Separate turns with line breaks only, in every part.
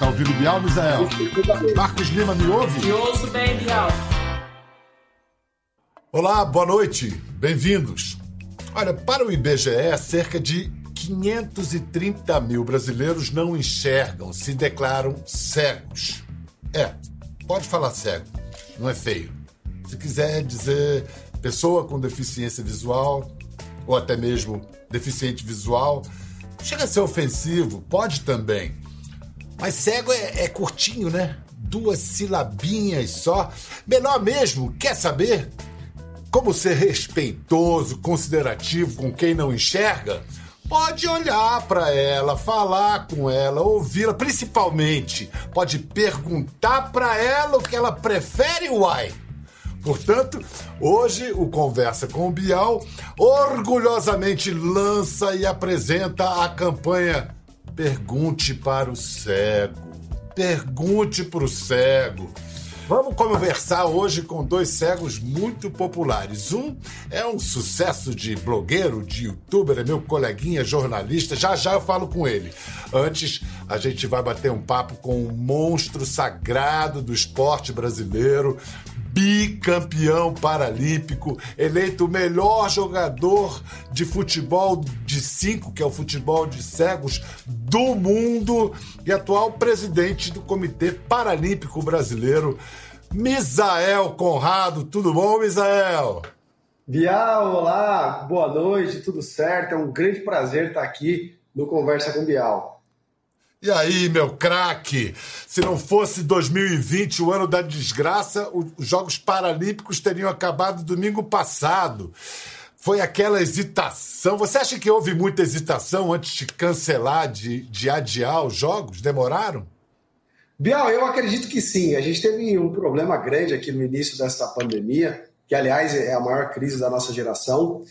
Tá ouvindo Bial, Misael? Marcos Lima, me ouve?
Te ouço bem, Bial.
Olá, boa noite. Bem-vindos. Olha, para o IBGE, cerca de 530 mil brasileiros não enxergam, se declaram cegos. É, pode falar cego, não é feio. Se quiser dizer pessoa com deficiência visual, ou até mesmo deficiente visual, chega a ser ofensivo, pode também. Mas cego é, é curtinho, né? Duas silabinhas só. Melhor mesmo, quer saber? Como ser respeitoso, considerativo com quem não enxerga? Pode olhar para ela, falar com ela, ouvi-la, principalmente pode perguntar para ela o que ela prefere, uai. Portanto, hoje o Conversa com o Bial orgulhosamente lança e apresenta a campanha Pergunte para o Cego. Pergunte para o Cego. Vamos conversar hoje com dois cegos muito populares. Um é um sucesso de blogueiro, de youtuber, é meu coleguinha jornalista. Já já eu falo com ele. Antes, a gente vai bater um papo com um monstro sagrado do esporte brasileiro, bicampeão paralímpico, eleito o melhor jogador de futebol de cinco, que é o futebol de cegos do mundo, e atual presidente do Comitê Paralímpico Brasileiro, Misael Conrado. Tudo bom, Misael?
Bial, olá, boa noite, tudo certo? É um grande prazer estar aqui no Conversa com Bial.
E aí, meu craque? Se não fosse 2020, o ano da desgraça, os Jogos Paralímpicos teriam acabado domingo passado. Foi aquela hesitação. Você acha que houve muita hesitação antes de cancelar, de, de adiar os Jogos? Demoraram?
Bial, eu acredito que sim. A gente teve um problema grande aqui no início dessa pandemia, que, aliás, é a maior crise da nossa geração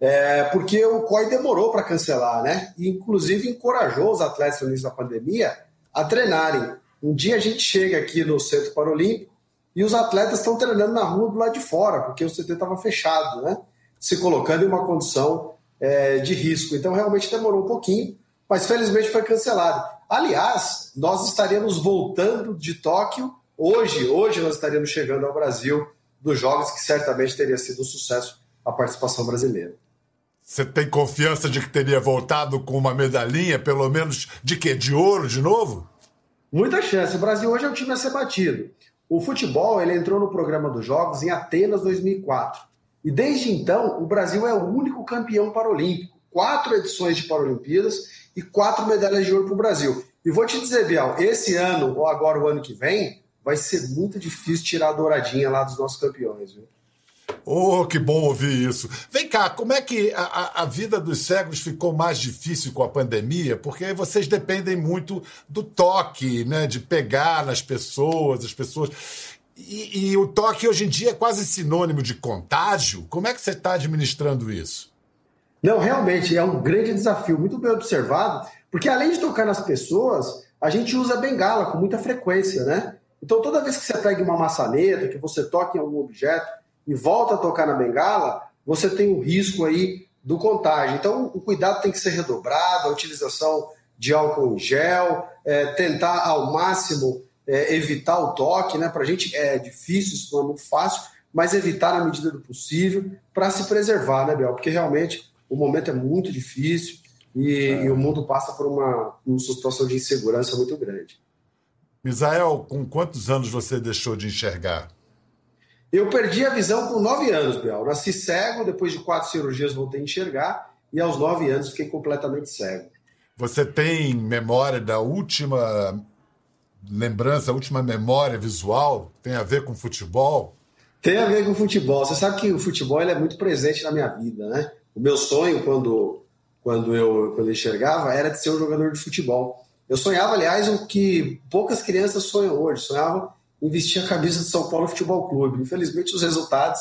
é, porque o COI demorou para cancelar, né? E, inclusive, encorajou os atletas no início da pandemia a treinarem. Um dia a gente chega aqui no Centro Paralímpico e os atletas estão treinando na rua do lado de fora, porque o CT estava fechado, né? Se colocando em uma condição é, de risco. Então, realmente demorou um pouquinho, mas felizmente foi cancelado. Aliás, nós estaríamos voltando de Tóquio hoje. Hoje nós estaríamos chegando ao Brasil dos Jogos, que certamente teria sido um sucesso a participação brasileira.
Você tem confiança de que teria voltado com uma medalhinha, pelo menos de quê? De ouro de novo?
Muita chance. O Brasil hoje é um time a ser batido. O futebol ele entrou no programa dos Jogos em Atenas 2004. E desde então, o Brasil é o único campeão paralímpico. Quatro edições de Paralimpíadas e quatro medalhas de ouro para o Brasil. E vou te dizer, Bial, esse ano, ou agora o ano que vem, vai ser muito difícil tirar a douradinha lá dos nossos campeões. Viu?
Oh, que bom ouvir isso. Vem cá, como é que a, a, vida dos cegos ficou mais difícil com a pandemia? Porque vocês dependem muito do toque, né? De pegar nas pessoas, as pessoas. E, e o toque hoje em dia é quase sinônimo de contágio. Como é que você está administrando isso?
Não, realmente é um grande desafio, muito bem observado, porque além de tocar nas pessoas, a gente usa bengala com muita frequência, né? Então toda vez que você pega uma maçaneta, que você toca em algum objeto, e volta a tocar na bengala, você tem o risco aí do contágio. Então, o cuidado tem que ser redobrado, a utilização de álcool em gel, é, tentar ao máximo é, evitar o toque, né? Para a gente é difícil, isso não é muito fácil, mas evitar na medida do possível para se preservar, né, Bel? Porque realmente o momento é muito difícil e, é. e o mundo passa por uma, uma situação de insegurança muito grande.
Misael, com quantos anos você deixou de enxergar?
Eu perdi a visão com nove anos, Biel. Nasci cego, depois de quatro cirurgias voltei a enxergar e aos nove anos fiquei completamente cego.
Você tem memória da última lembrança, a última memória visual? Tem a ver com futebol?
Tem a ver com futebol. Você sabe que o futebol é muito presente na minha vida, né? O meu sonho, quando, quando, eu, quando eu enxergava, era de ser um jogador de futebol. Eu sonhava, aliás, o que poucas crianças sonham hoje. Sonhava investir a camisa do São Paulo Futebol Clube. Infelizmente, os resultados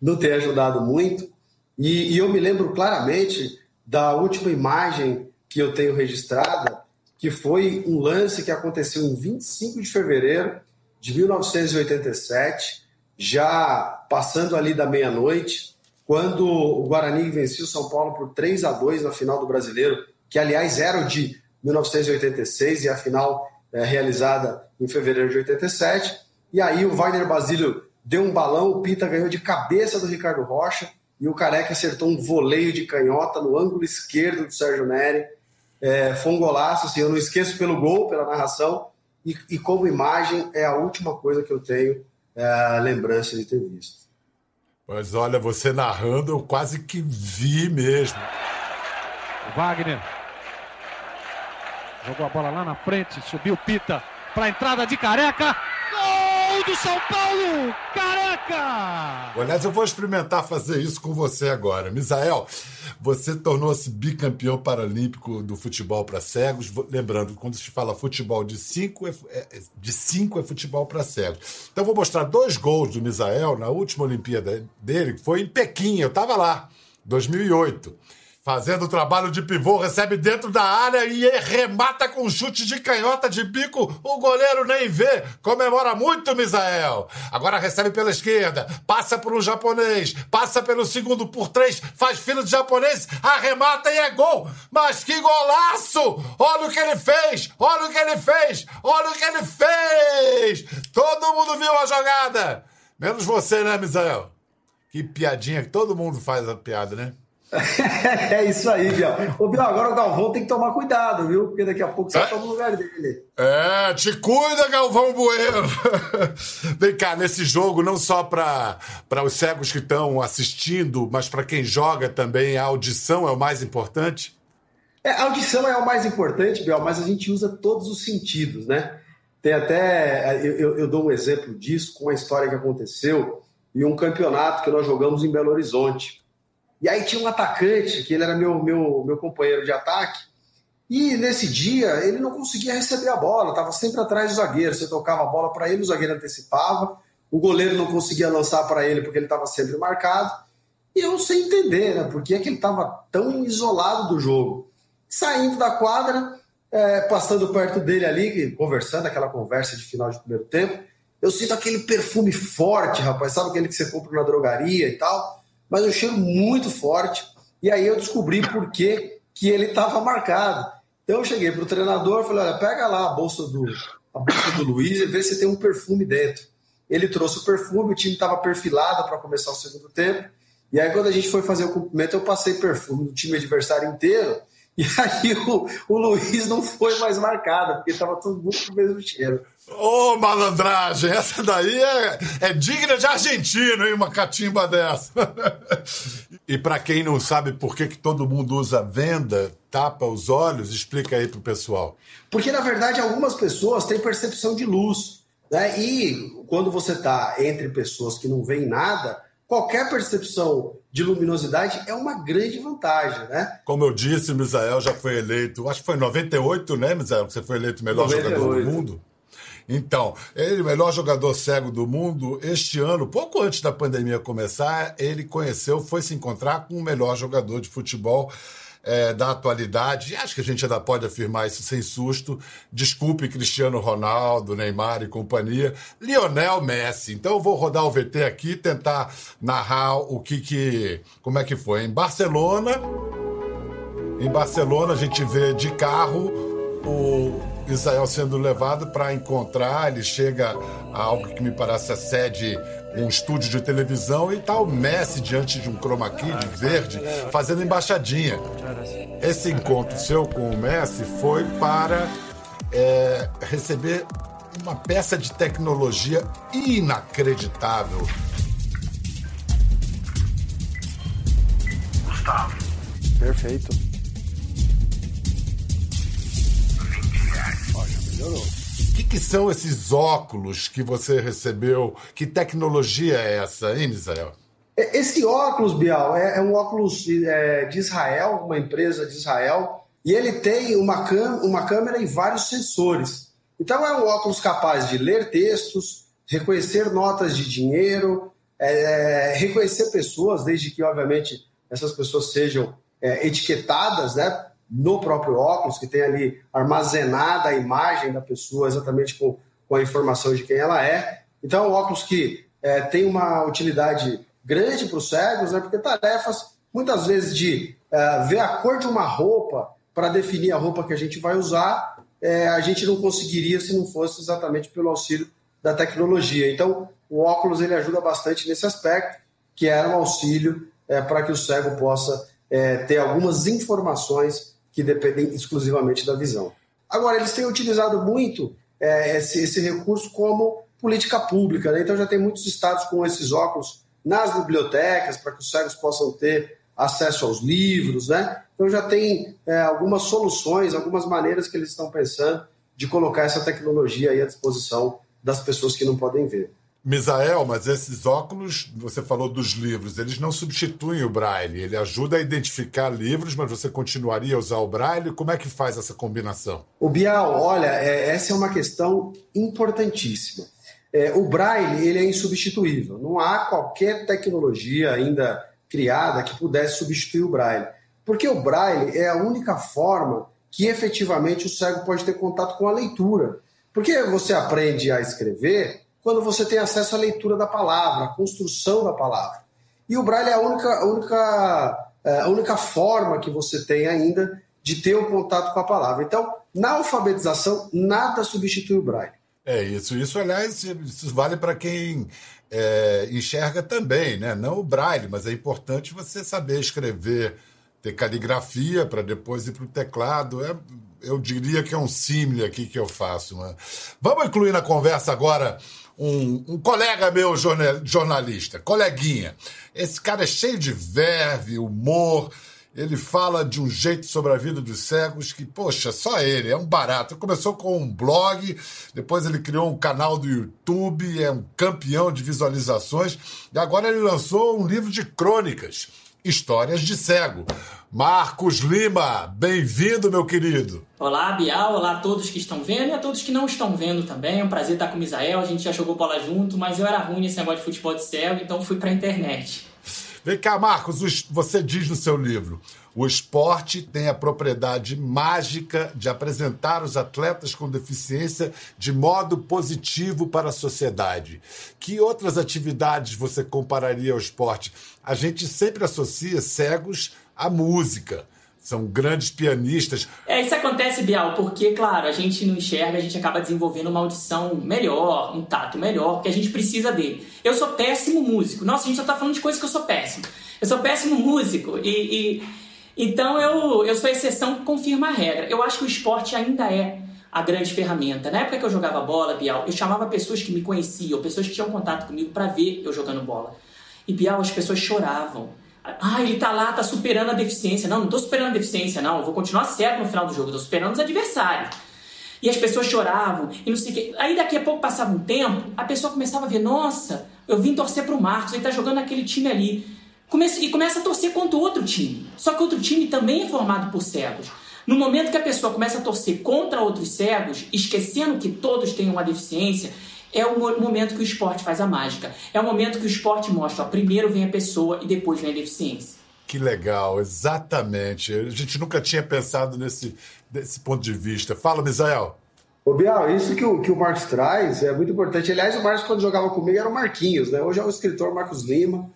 não têm ajudado muito. E, e, eu me lembro claramente da última imagem que eu tenho registrada, que foi um lance que aconteceu em 25 de fevereiro de 1987, já passando ali da meia-noite, quando o Guarani venceu o São Paulo por 3 a 2 na final do Brasileiro, que aliás era o de 1986 e a final é, realizada em fevereiro de 87. E aí o Wagner Basílio deu um balão, o Pita ganhou de cabeça do Ricardo Rocha e o Careca acertou um voleio de canhota no ângulo esquerdo do Sérgio Neri. É, foi um golaço, assim, eu não esqueço pelo gol, pela narração, e, e como imagem é a última coisa que eu tenho é, lembrança de ter visto.
Mas olha, você narrando, eu quase que vi mesmo.
Wagner jogou a bola lá na frente, subiu Pita para a entrada de Careca. Gol do São Paulo! Careca!
Aliás, eu vou experimentar fazer isso com você agora. Misael, você tornou-se bicampeão paralímpico do futebol para cegos. Lembrando, quando se fala futebol de cinco, é, é de cinco é futebol para cegos. Então, vou mostrar dois gols do Misael na última Olimpíada dele, que foi em Pequim. Eu estava lá, 2008. Fazendo o trabalho de pivô, recebe dentro da área e remata com chute de canhota de bico. O goleiro nem vê. Comemora muito, Misael. Agora recebe pela esquerda, passa por um japonês, passa pelo segundo por três, faz fila de japonês, arremata e é gol. Mas que golaço! Olha o que ele fez! Olha o que ele fez! Olha o que ele fez! Todo mundo viu a jogada! Menos você, né, Misael? Que piadinha que todo mundo faz a piada, né?
é isso aí, Biel. Ô, Biel, agora o Galvão tem que tomar cuidado, viu? Porque daqui a pouco você é? toma o lugar dele.
É, te cuida, Galvão Bueno. Vem cá, nesse jogo, não só para os cegos que estão assistindo, mas para quem joga também, a audição é o mais importante?
É, a audição é o mais importante, Biel, mas a gente usa todos os sentidos, né? Tem até. Eu, eu, eu dou um exemplo disso com uma história que aconteceu em um campeonato que nós jogamos em Belo Horizonte. E aí tinha um atacante, que ele era meu, meu, meu companheiro de ataque, e nesse dia ele não conseguia receber a bola, estava sempre atrás do zagueiro. Você tocava a bola para ele, o zagueiro antecipava, o goleiro não conseguia lançar para ele porque ele estava sempre marcado. E eu sem entender, né? Por que, é que ele estava tão isolado do jogo? Saindo da quadra, é, passando perto dele ali, conversando, aquela conversa de final de primeiro tempo, eu sinto aquele perfume forte, rapaz, sabe aquele que você compra na drogaria e tal? Mas um cheiro muito forte. E aí eu descobri por que, que ele estava marcado. Então eu cheguei para o treinador falei: olha, pega lá a bolsa do, a bolsa do Luiz e vê se tem um perfume dentro. Ele trouxe o perfume, o time estava perfilado para começar o segundo tempo. E aí, quando a gente foi fazer o cumprimento, eu passei perfume do time adversário inteiro. E aí o, o Luiz não foi mais marcado, porque estava todo mundo com o mesmo cheiro.
Ô, oh, malandragem, essa daí é, é digna de argentino, hein? Uma catimba dessa. e para quem não sabe por que, que todo mundo usa venda, tapa os olhos, explica aí pro pessoal.
Porque, na verdade, algumas pessoas têm percepção de luz. Né? E quando você está entre pessoas que não veem nada, qualquer percepção de luminosidade é uma grande vantagem, né?
Como eu disse, Misael já foi eleito, acho que foi em 98, né, Misael? Você foi eleito melhor 98. jogador do mundo. Então, ele, o melhor jogador cego do mundo, este ano, pouco antes da pandemia começar, ele conheceu, foi se encontrar com o melhor jogador de futebol é, da atualidade. Acho que a gente ainda pode afirmar isso sem susto. Desculpe Cristiano Ronaldo, Neymar e companhia. Lionel Messi. Então eu vou rodar o VT aqui, tentar narrar o que que, como é que foi. Em Barcelona, em Barcelona a gente vê de carro o Israel sendo levado para encontrar, ele chega a algo que me parece a sede um estúdio de televisão e está o Messi diante de um chroma key de verde fazendo embaixadinha. Esse encontro seu com o Messi foi para é, receber uma peça de tecnologia inacreditável.
Gustavo. Perfeito.
O que, que, são esses óculos que você recebeu? Que tecnologia é essa, hein, Misael?
É, esse óculos, Bial, é, é um óculos é, de Israel, uma empresa de Israel, e ele tem uma, uma câmera e vários sensores. Então é um óculos capaz de ler textos, reconhecer notas de dinheiro, é, reconhecer pessoas, desde que, obviamente, essas pessoas sejam é, etiquetadas, né? No próprio óculos, que tem ali armazenada a imagem da pessoa exatamente com, com a informação de quem ela é. Então, é óculos que é, tem uma utilidade grande para os cegos, né, porque tarefas, muitas vezes, de é, ver a cor de uma roupa para definir a roupa que a gente vai usar, é, a gente não conseguiria se não fosse exatamente pelo auxílio da tecnologia. Então, o óculos ele ajuda bastante nesse aspecto, que era um auxílio é, para que o cego possa é, ter algumas informações que dependem exclusivamente da visão. Agora, eles têm utilizado muito é, esse, esse, recurso como política pública, né? então já tem muitos estados com esses óculos nas bibliotecas para que os cegos possam ter acesso aos livros, né? Então já tem é, algumas soluções, algumas maneiras que eles estão pensando de colocar essa tecnologia à disposição das pessoas que não podem ver.
Misael, mas esses óculos, você falou dos livros, eles não substituem o braille. Ele ajuda a identificar livros, mas você continuaria a usar o braille? Como é que faz essa combinação?
O Bial, olha, é, essa é uma questão importantíssima. É, o braille ele é insubstituível. Não há qualquer tecnologia ainda criada que pudesse substituir o braille. Porque o braille é a única forma que efetivamente o cego pode ter contato com a leitura. Porque você aprende a escrever quando você tem acesso à leitura da palavra, à construção da palavra. E o braille é a única, a única, é, a única forma que você tem ainda de ter o um contato com a palavra. Então, na alfabetização, nada substitui o braille.
É isso. Isso, aliás, isso vale para quem é, enxerga também, né? Não o braille, mas é importante você saber escrever, ter caligrafia para depois ir para o teclado. É, eu diria que é um símile aqui que eu faço. Né? Vamos incluir na conversa agora um, um, colega meu jornalista, coleguinha. Esse cara é cheio de verve, humor. Ele fala de um jeito sobre a vida dos cegos que, poxa, só ele, é um barato. Começou com um blog, depois ele criou um canal do YouTube, é um campeão de visualizações, e agora ele lançou um livro de crônicas, Histórias de Cego. Marcos Lima, bem-vindo, meu querido.
Olá, Bial, olá a todos que estão vendo e a todos que não estão vendo também. É um prazer estar com o Misael, a gente já jogou bola junto, mas eu era ruim nesse negócio de futebol de cego, então fui para a internet.
Vem cá, Marcos, você diz no seu livro: o esporte tem a propriedade mágica de apresentar os atletas com deficiência de modo positivo para a sociedade. Que outras atividades você compararia ao esporte? A gente sempre associa cegos à música. São grandes pianistas.
É, isso acontece, Bial, porque, claro, a gente não enxerga, a gente acaba desenvolvendo uma audição melhor, um tato melhor, porque a gente precisa dele. Eu sou péssimo músico. Nossa, a gente só tá falando de coisas que eu sou péssimo. Eu sou péssimo músico e, e então eu, eu sou exceção que confirma a regra. Eu acho que o esporte ainda é a grande ferramenta. Na época que eu jogava bola, Bial, eu chamava pessoas que me conheciam, pessoas que tinham contato comigo para ver eu jogando bola. E Bial, as pessoas choravam. Ah, ele tá lá, tá superando a deficiência. Não, não tô superando a deficiência, não. Eu vou continuar certo no final do jogo, tô superando os adversários. E as pessoas choravam, e não sei o quê. Aí daqui a pouco passava um tempo, a pessoa começava a ver, nossa, eu vim torcer pro Marcos, ele tá jogando aquele time ali. E começa a torcer contra o outro time. Só que outro time também é formado por cegos. No momento que a pessoa começa a torcer contra outros cegos, esquecendo que todos têm uma deficiência, é o momento que o esporte faz a mágica. É o momento que o esporte mostra, ó, primeiro vem a pessoa e depois vem a deficiência.
Que legal, exatamente. A gente nunca tinha pensado nesse, desse ponto de vista. Fala, Misael.
Ô, Bial, isso que o, que o Marcos traz é muito importante. Aliás, o Marcos, quando jogava comigo, era o Marquinhos, né? Hoje é o escritor Marcos Lima.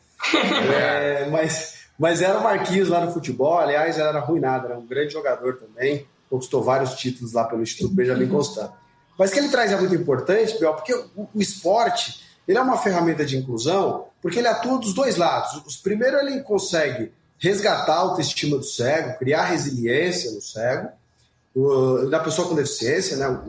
É, mas, mas era o Marquinhos lá no futebol. Aliás, era arruinado, era um grande jogador também. Conquistou vários títulos lá pelo Instituto Benjamin Constant. Mas que ele traz é muito importante, Biel, porque o, o, esporte ele é uma ferramenta de inclusão porque ele atua dos dois lados. Primeiro, ele consegue resgatar a autoestima do cego, criar resiliência no cego, da pessoa com deficiência, né,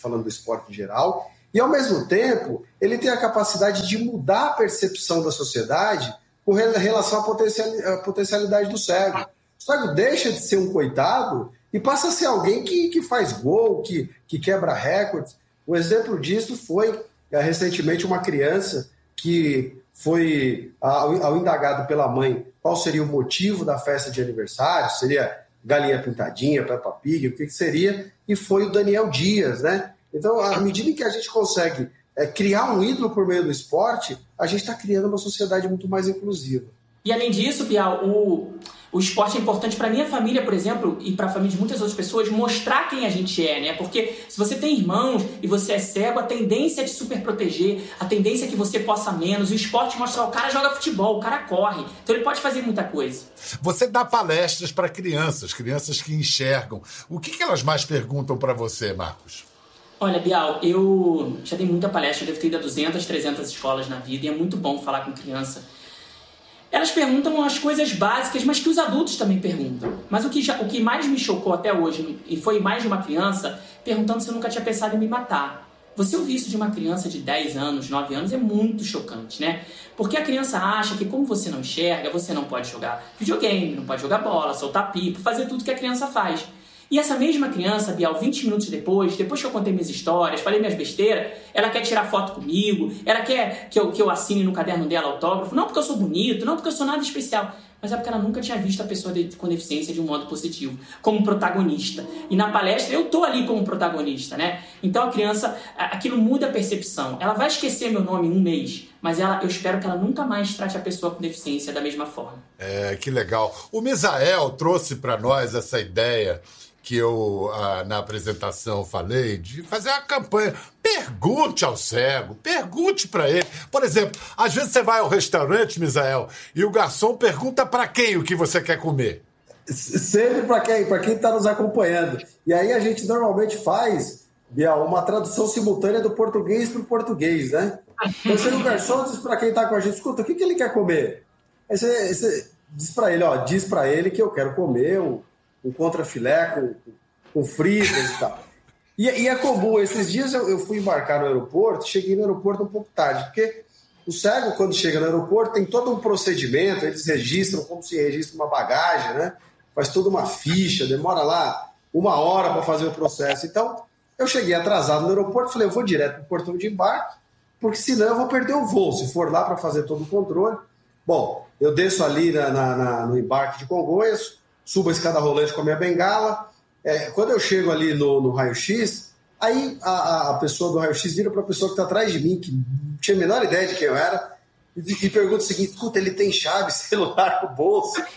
falando do esporte em geral, e ao mesmo tempo ele tem a capacidade de mudar a percepção da sociedade com relação à potencialidade do cego. O cego deixa de ser um coitado e passa a ser alguém que, que faz gol, que, que quebra recordes. Um exemplo disso foi é, recentemente uma criança que foi ao, ao, indagado pela mãe qual seria o motivo da festa de aniversário, seria galinha pintadinha, Peppa Pig, o que, que seria, e foi o Daniel Dias, né? Então, à medida que a gente consegue é, criar um ídolo por meio do esporte, a gente está criando uma sociedade muito mais inclusiva.
E além disso, Bial, o, o esporte é importante para minha família, por exemplo, e para a família de muitas outras pessoas, mostrar quem a gente é, né? Porque se você tem irmãos e você é cego, a tendência é te super proteger, a tendência é que você possa menos. O esporte mostra, o cara joga futebol, o cara corre, então ele pode fazer muita coisa.
Você dá palestras para crianças, crianças que enxergam. O que, que elas mais perguntam para você, Marcos?
Olha, Bial, eu já dei muita palestra, devo ter ido a 200, 300 escolas na vida e é muito bom falar com criança elas perguntam as coisas básicas, mas que os adultos também perguntam. Mas o que, já, o que mais me chocou até hoje, e foi mais de uma criança perguntando se eu nunca tinha pensado em me matar. Você ouvir isso de uma criança de 10 anos, 9 anos é muito chocante, né? Porque a criança acha que, como você não enxerga, você não pode jogar videogame, não pode jogar bola, soltar pipa, fazer tudo que a criança faz. E essa mesma criança, Bial, 20 minutos depois, depois que eu contei minhas histórias, falei minhas besteiras, ela quer tirar foto comigo, ela quer que eu, que eu assine no caderno dela autógrafo, não porque eu sou bonito, não porque eu sou nada especial, mas é porque ela nunca tinha visto a pessoa de, com deficiência de um modo positivo, como protagonista. E na palestra eu tô ali como protagonista, né? Então a criança, aquilo muda a percepção. Ela vai esquecer meu nome em um mês, mas ela, eu espero que ela nunca mais trate a pessoa com deficiência da mesma forma.
É, que legal. O Misael trouxe para nós essa ideia que eu, ah, na apresentação, falei, de fazer uma campanha. Pergunte ao cego, pergunte para ele. Por exemplo, às vezes você vai ao restaurante, Misael, e o garçom pergunta para quem o que você quer comer.
Sempre para quem? Para quem está nos acompanhando. E aí a gente normalmente faz, Biel, uma tradução simultânea do português para o português, né? Então chega o garçom diz para quem está com a gente, escuta, o que, que ele quer comer? Aí você, você diz para ele, ó, diz para ele que eu quero comer um contrafilé com, com fritas e tal. E, e, é comum, esses dias eu, eu, fui embarcar no aeroporto, cheguei no aeroporto um pouco tarde, porque o cego, quando chega no aeroporto, tem todo um procedimento, eles registram como se registra uma bagagem, né? Faz toda uma ficha, demora lá uma hora para fazer o processo. Então, eu cheguei atrasado no aeroporto, falei, eu vou direto para o portão de embarque, porque senão eu vou perder o voo, se for lá para fazer todo o controle. Bom, eu desço ali na, na, na, no embarque de Congonhas, subo a escada rolante com a minha bengala. É, quando eu chego ali no, no raio-x, aí a, a, pessoa do raio-x vira para a pessoa que está atrás de mim, que não tinha a menor ideia de quem eu era, e, e pergunta o seguinte: escuta, ele tem chave, celular no bolso.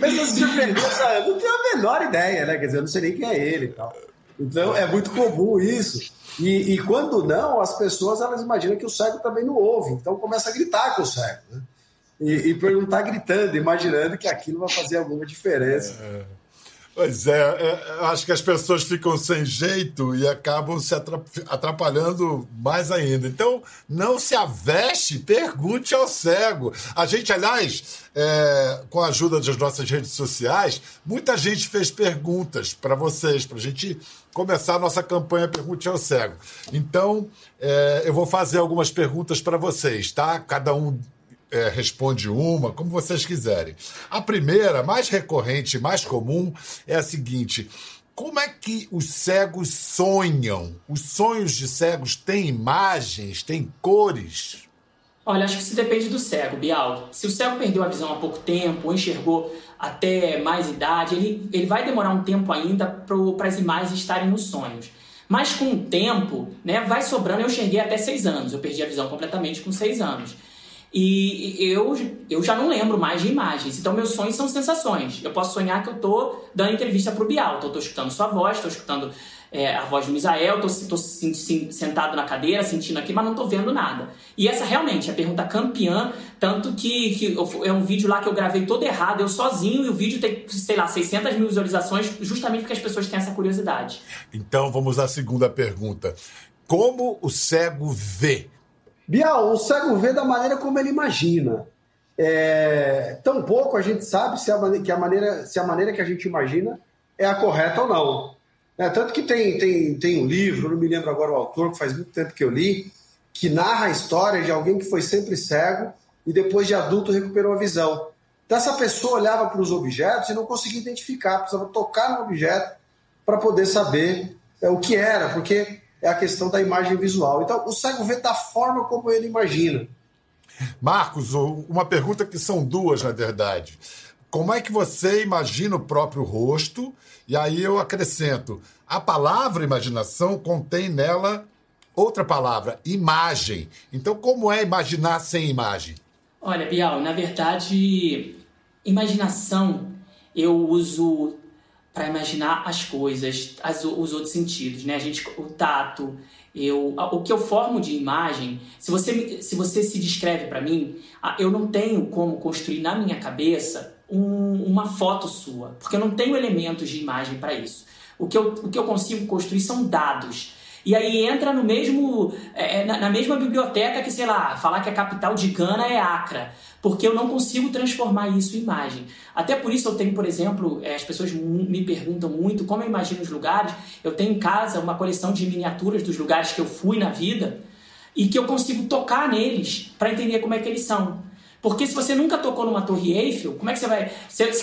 Mas se surpreendeu, eu não tenho a menor ideia, né? Quer dizer, eu não sei nem quem é ele e tal. Então é muito comum isso. E, e, quando não, as pessoas elas imaginam que o cego também não ouve, então começa a gritar com o cego. Né? E, e perguntar gritando, imaginando que aquilo vai fazer alguma diferença. É.
Pois é, é, acho que as pessoas ficam sem jeito e acabam se atrapalhando mais ainda. Então, não se aveste, pergunte ao cego. A gente, aliás, é, com a ajuda das nossas redes sociais, muita gente fez perguntas para vocês, para a gente começar a nossa campanha Pergunte ao Cego. Então, é, eu vou fazer algumas perguntas para vocês, tá? Cada um é, responde uma, como vocês quiserem. A primeira, mais recorrente, mais comum, é a seguinte: como é que os cegos sonham? Os sonhos de cegos têm imagens, têm cores?
Olha, acho que isso depende do cego, Bial. Se o cego perdeu a visão há pouco tempo, ou enxergou até mais idade, ele, ele vai demorar um tempo ainda para as imagens estarem nos sonhos. Mas com o tempo, né, vai sobrando. Eu enxerguei até seis anos, eu perdi a visão completamente com seis anos. E eu, eu já não lembro mais de imagens. Então, meus sonhos são sensações. Eu posso sonhar que eu tô dando entrevista pro Bial. Então, eu tô escutando sua voz, tô escutando é, a voz do Misael, tô, tô sentado na cadeira, sentindo aqui, mas não tô vendo nada. E essa realmente é a pergunta campeã, tanto que, que é um vídeo lá que eu gravei todo errado, eu sozinho, e o vídeo tem, sei lá, 600 mil visualizações, justamente porque as pessoas têm essa curiosidade.
Então, vamos à segunda pergunta. Como o cego vê?
Bial, o cego vê da maneira como ele imagina. É, tampouco a gente sabe se a, maneira, que a maneira, se a maneira que a gente imagina é a correta ou não. É, tanto que tem, tem, tem um livro, não me lembro agora o autor, que faz muito tempo que eu li, que narra a história de alguém que foi sempre cego e depois de adulto recuperou a visão. Então essa pessoa olhava para os objetos e não conseguia identificar, precisava tocar no objeto para poder saber é, o que era, porque é a questão da imagem visual. Então, o cego vê da forma como ele imagina.
Marcos, uma pergunta que são duas, na verdade. Como é que você imagina o próprio rosto? E aí eu acrescento: a palavra imaginação contém nela outra palavra, imagem. Então, como é imaginar sem imagem?
Olha, Bial, na verdade, imaginação eu uso para imaginar as coisas, as, os outros sentidos, né? A gente, o tato, eu, o que eu formo de imagem, se você se, você se descreve para mim, eu não tenho como construir na minha cabeça um, uma foto sua, porque eu não tenho elementos de imagem para isso. O que, eu, o que eu consigo construir são dados. E aí entra no mesmo é, é, na, na, mesma biblioteca que, sei lá, falar que a capital de Gana é Acra, porque eu não consigo transformar isso em imagem. Até por isso eu tenho, por exemplo, é, as pessoas me perguntam muito como eu imagino os lugares. Eu tenho em casa uma coleção de miniaturas dos lugares que eu fui na vida e que eu consigo tocar neles para entender como é que eles são. Porque se você nunca tocou numa torre Eiffel, como é que você vai,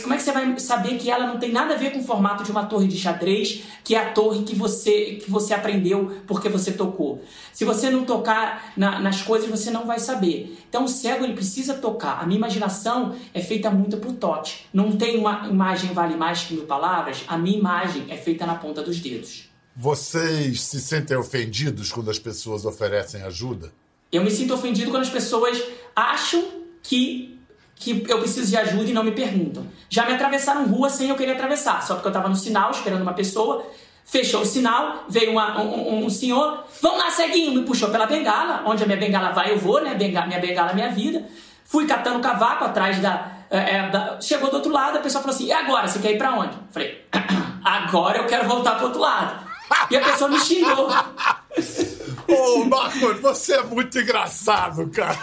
como é que você vai saber que ela não tem nada a ver com o formato de uma torre de xadrez, que é a torre que você que você aprendeu porque você tocou? Se você não tocar na, nas coisas, você não vai saber. Então o cego ele precisa tocar. A minha imaginação é feita muito por toque. Não tem uma imagem vale mais que mil palavras. A minha imagem é feita na ponta dos dedos.
Vocês se sentem ofendidos quando as pessoas oferecem ajuda?
Eu me sinto ofendido quando as pessoas acham que, que eu preciso de ajuda e não me perguntam. Já me atravessaram rua sem eu querer atravessar, só porque eu estava no sinal esperando uma pessoa, fechou o sinal, veio uma, um, um, senhor, vamos lá, ceguinho, me puxou pela bengala, onde a minha bengala vai, eu vou, né? Minha bengala é minha vida. Fui catando cavaco atrás da, é, da, Chegou do outro lado, a pessoa falou assim: e agora? Você quer ir pra onde? Falei: agora eu quero voltar pro outro lado. E a pessoa me xingou.
Ô, Marcos, você é muito engraçado, cara.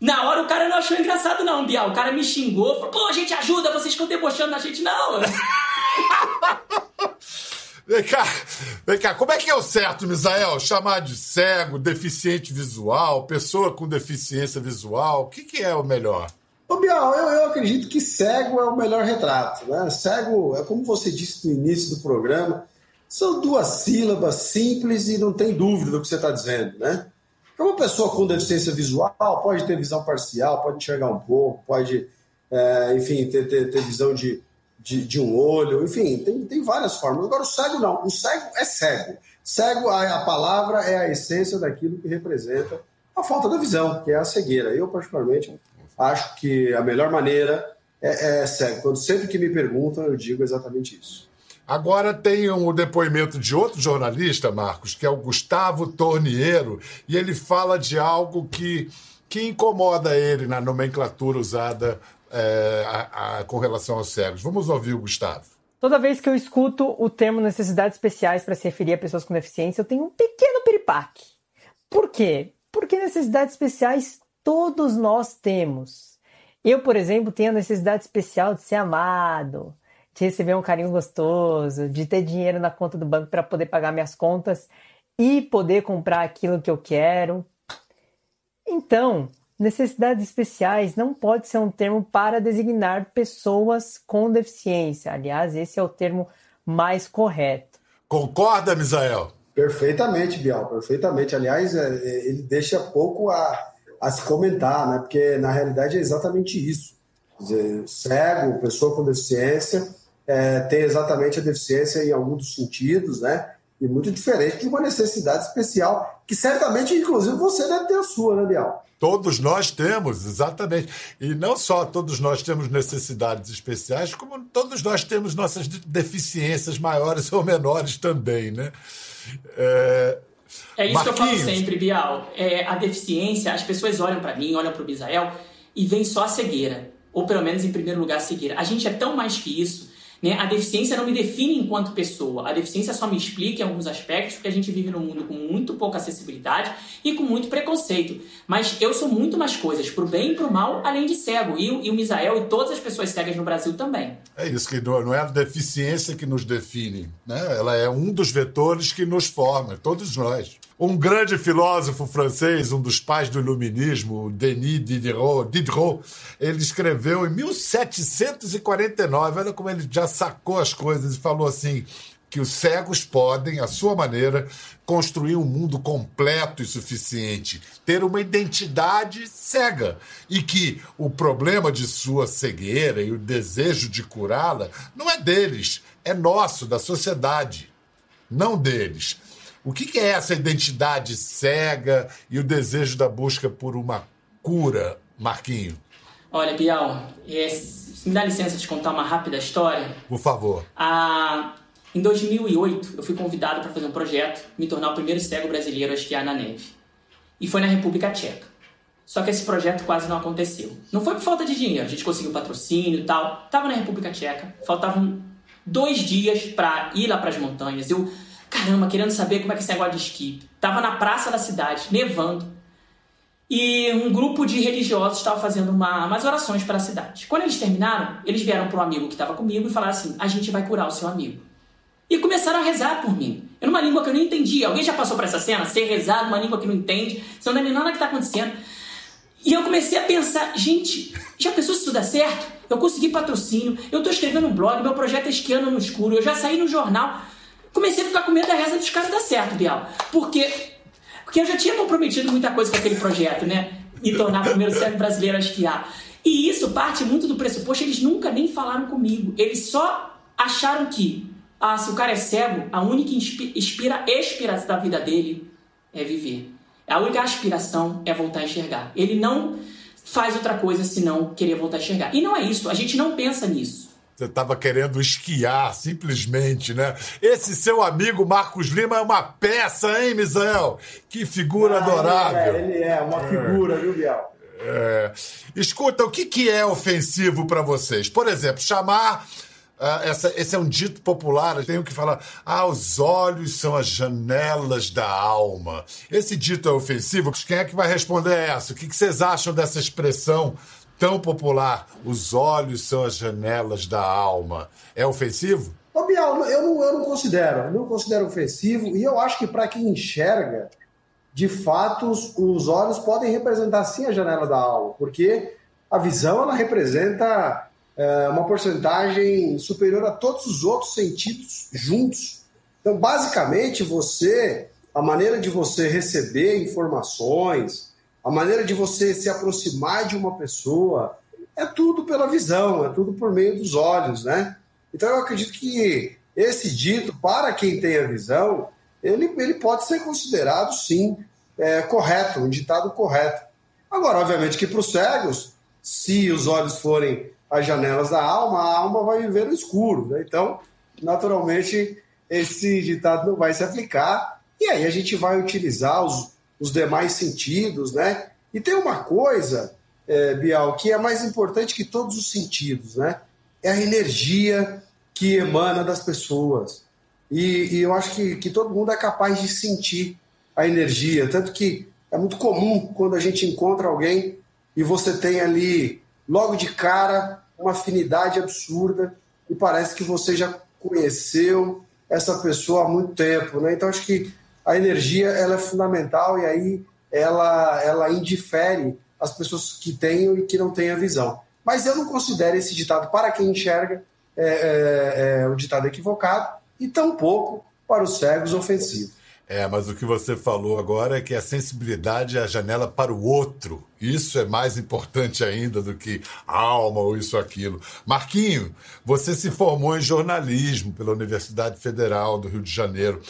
Na hora o cara não achou engraçado, não, Bial. O cara me xingou, falou, pô, a gente ajuda, vocês estão debochando da gente, não.
Vem cá, vem cá, como é que é o certo, Misael? Chamar de cego, deficiente visual, pessoa com deficiência visual, o que, que é o melhor?
Ô, Bial, eu, eu acredito que cego é o melhor retrato, né? Cego, é como você disse no início do programa, são duas sílabas simples e não tem dúvida do que você está dizendo, né? É uma pessoa com deficiência visual pode ter visão parcial, pode enxergar um pouco, pode, é, enfim, ter, ter, ter visão de, de, de, um olho, enfim, tem, tem várias formas. Agora, o cego não. O cego é cego. Cego, a, a palavra é a essência daquilo que representa a falta da visão, que é a cegueira. Eu, particularmente, acho que a melhor maneira é, é cego. Quando sempre que me perguntam, eu digo exatamente isso.
Agora tem um depoimento de outro jornalista, Marcos, que é o Gustavo Torniero, e ele fala de algo que, que incomoda ele na nomenclatura usada é, a, a, com relação aos cegos. Vamos ouvir o Gustavo.
Toda vez que eu escuto o termo necessidades especiais para se referir a pessoas com deficiência, eu tenho um pequeno piripaque. Por quê? Porque necessidades especiais todos nós temos. Eu, por exemplo, tenho a necessidade especial de ser amado, de receber um carinho gostoso, de ter dinheiro na conta do banco para poder pagar minhas contas e poder comprar aquilo que eu quero. Então, necessidades especiais não pode ser um termo para designar pessoas com deficiência. Aliás, esse é o termo mais correto.
Concorda, Misael?
Perfeitamente, Bial, perfeitamente. Aliás, é, é, ele deixa pouco a, a se comentar, né? Porque na realidade é exatamente isso. Quer dizer, cego, pessoa com deficiência, é, tem exatamente a deficiência em algum dos sentidos, né? E muito diferente de uma necessidade especial, que certamente, inclusive, você deve ter a sua, né, Bial?
Todos nós temos, exatamente. E não só todos nós temos necessidades especiais, como todos nós temos nossas deficiências maiores ou menores também, né?
É, é isso Marquinhos. que eu falo sempre, Bial. É, a deficiência, as pessoas olham para mim, olham para o Bisael e veem só a cegueira. Ou pelo menos, em primeiro lugar, a cegueira. A gente é tão mais que isso. Né? A deficiência não me define enquanto pessoa. A deficiência só me explica em alguns aspectos porque a gente vive num mundo com muito pouca acessibilidade e com muito preconceito. Mas eu sou muito mais coisas, pro bem e pro mal, além de cego. E, e o Misael e todas as pessoas cegas no Brasil também.
É isso, que não é a deficiência que nos define. Né? Ela é um dos vetores que nos forma, todos nós. Um grande filósofo francês, um dos pais do iluminismo, Denis Diderot, Diderot, ele escreveu em 1749, olha como ele já sacou as coisas e falou assim: que os cegos podem, à sua maneira, construir um mundo completo e suficiente, ter uma identidade cega. E que o problema de sua cegueira e o desejo de curá-la não é deles, é nosso, da sociedade, não deles. O que, que é essa identidade cega e o desejo da busca por uma cura, Marquinho?
Olha, Bial, é, se me dá licença de contar uma rápida história.
Por favor.
Ah, em 2008, eu fui convidado para fazer um projeto, me tornar o primeiro cego brasileiro a esquiar na neve. E foi na República Tcheca. Só que esse projeto quase não aconteceu. Não foi por falta de dinheiro, a gente conseguiu patrocínio e tal. Tava na República Tcheca, faltavam dois dias para ir lá para as montanhas. Eu, caramba, querendo saber como é que esse negócio de esqui. Tava na praça da cidade, nevando. E um grupo de religiosos estava fazendo uma, umas orações para a cidade. Quando eles terminaram, eles vieram para o amigo que estava comigo e falaram assim: a gente vai curar o seu amigo. E começaram a rezar por mim. Em uma língua que eu não entendia. Alguém já passou por essa cena? Ser rezado numa língua que não entende, você não entende nada que está acontecendo. E eu comecei a pensar, gente, já pensou se isso dá certo? Eu consegui patrocínio, eu estou escrevendo um blog, meu projeto é esquiando no escuro, eu já saí no jornal. Comecei a ficar com medo da reza dos caras dar certo, Bial. Porque, porque eu já tinha comprometido muita coisa com aquele projeto, né? Me tornar o primeiro cego brasileiro a esquiar. E isso parte muito do pressuposto, eles nunca nem falaram comigo. Eles só acharam que, ah, se o cara é cego, a única inspira, expiração da vida dele é viver. A única aspiração é voltar a enxergar. Ele não faz outra coisa senão querer voltar a enxergar. E não é isso, a gente não pensa nisso.
Você estava querendo esquiar, simplesmente, né? Esse seu amigo Marcos Lima é uma peça, hein, Misael? Que figura ah, adorável.
Ele é, ele é uma figura, viu, Biel?
É. Escuta, o que, que é ofensivo para vocês? Por exemplo, chamar ah, essa, esse é um dito popular, eu tenho que falar. Ah, os olhos são as janelas da alma. Esse dito é ofensivo? Quem é que vai responder essa? O que, que vocês acham dessa expressão tão popular? Os olhos são as janelas da alma. É ofensivo?
Ô, Bial, eu não, eu não considero. Não considero ofensivo. E eu acho que para quem enxerga, de fato, os, os olhos podem representar sim a janela da alma, porque a visão ela representa é, uma porcentagem superior a todos os outros sentidos juntos. Então, basicamente, você, a maneira de você receber informações, a maneira de você se aproximar de uma pessoa, é tudo pela visão, é tudo por meio dos olhos, né? Então, eu acredito que esse dito, para quem tem a visão, ele, ele pode ser considerado, sim, é, correto, um ditado correto. Agora, obviamente que para os cegos, se os olhos forem as janelas da alma, a alma vai viver no escuro. Né? Então, naturalmente, esse ditado não vai se aplicar. E aí a gente vai utilizar os, os demais sentidos, né? E tem uma coisa, é, Bial, que é mais importante que todos os sentidos, né? É a energia que emana das pessoas. E, e eu acho que, que todo mundo é capaz de sentir a energia. Tanto que é muito comum quando a gente encontra alguém e você tem ali, logo de cara, uma afinidade absurda e parece que você já conheceu essa pessoa há muito tempo, né? Então acho que a energia ela é fundamental e aí ela ela indifere as pessoas que têm e que não têm a visão. Mas eu não considero esse ditado para quem enxerga é, é, é o ditado equivocado e tampouco para os cegos ofensivo.
É, mas o que você falou agora é que a sensibilidade é a janela para o outro. Isso é mais importante ainda do que alma ou isso aquilo. Marquinho, você se formou em jornalismo pela Universidade Federal do Rio de Janeiro.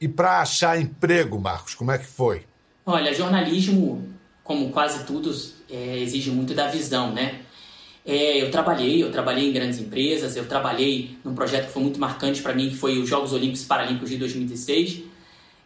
E para achar emprego, Marcos, como é que foi?
Olha, jornalismo, como quase tudo, é, exige muito da visão, né? É, eu trabalhei, eu trabalhei em grandes empresas, eu trabalhei num projeto que foi muito marcante para mim, que foi os Jogos Olímpicos e Paralímpicos de 2016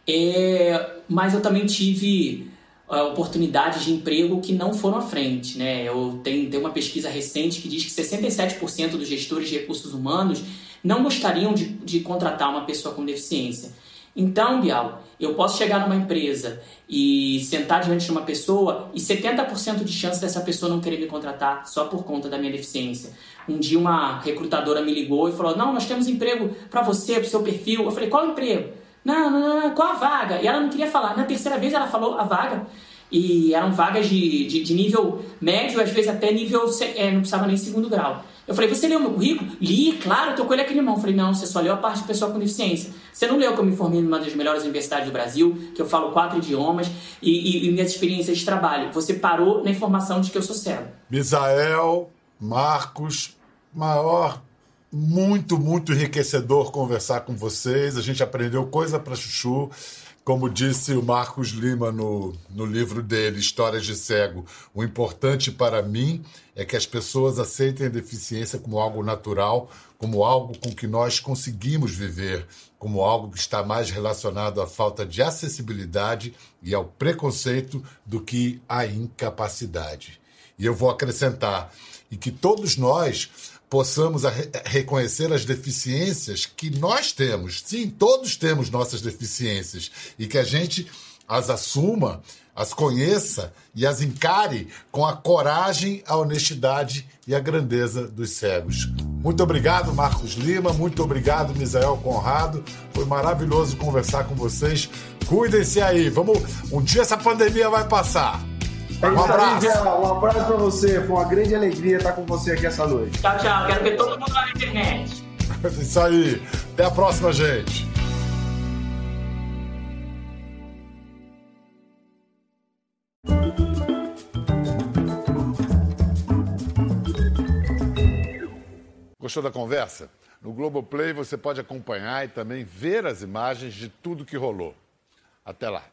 é, mas eu também tive uh, oportunidades de emprego que não foram à frente. Né? Eu tenho, tenho uma pesquisa recente que diz que 67% dos gestores de recursos humanos não gostariam de, de contratar uma pessoa com deficiência. Então, Bial, eu posso chegar numa empresa e sentar diante de uma pessoa e 70% de chance dessa pessoa não querer me contratar só por conta da minha deficiência. Um dia uma recrutadora me ligou e falou: Não, nós temos emprego para você, para o seu perfil. Eu falei: Qual emprego? Não, não, não, qual a vaga? E ela não queria falar. Na terceira vez ela falou a vaga. E eram vagas de, de, de nível médio, às vezes até nível. É, não precisava nem segundo grau. Eu falei, você leu meu currículo? Li, claro, eu tô com ele aqui na mão. Eu falei, não, você só leu a parte de pessoa com deficiência. Você não leu que eu me formei numa das melhores universidades do Brasil, que eu falo quatro idiomas e, e, e minhas experiências de trabalho. Você parou na informação de que eu sou cego.
Misael, Marcos, maior muito, muito enriquecedor conversar com vocês. A gente aprendeu coisa para chuchu. Como disse o Marcos Lima no, no livro dele, Histórias de Cego, o importante para mim é que as pessoas aceitem a deficiência como algo natural, como algo com que nós conseguimos viver, como algo que está mais relacionado à falta de acessibilidade e ao preconceito do que à incapacidade. E eu vou acrescentar, e que todos nós possamos reconhecer as deficiências que nós temos. Sim, todos temos nossas deficiências e que a gente as assuma, as conheça e as encare com a coragem, a honestidade e a grandeza dos cegos. Muito obrigado, Marcos Lima. Muito obrigado, Misael Conrado. Foi maravilhoso conversar com vocês. Cuidem-se aí. Vamos. Um dia essa pandemia vai passar.
É um abraço. Aí, um abraço pra você. Foi uma grande alegria estar com você aqui essa noite.
Tchau, tchau. Quero ver todo mundo lá na internet.
Isso aí. Até a próxima, gente. Gostou da conversa? No Globoplay você pode acompanhar e também ver as imagens de tudo que rolou. Até lá.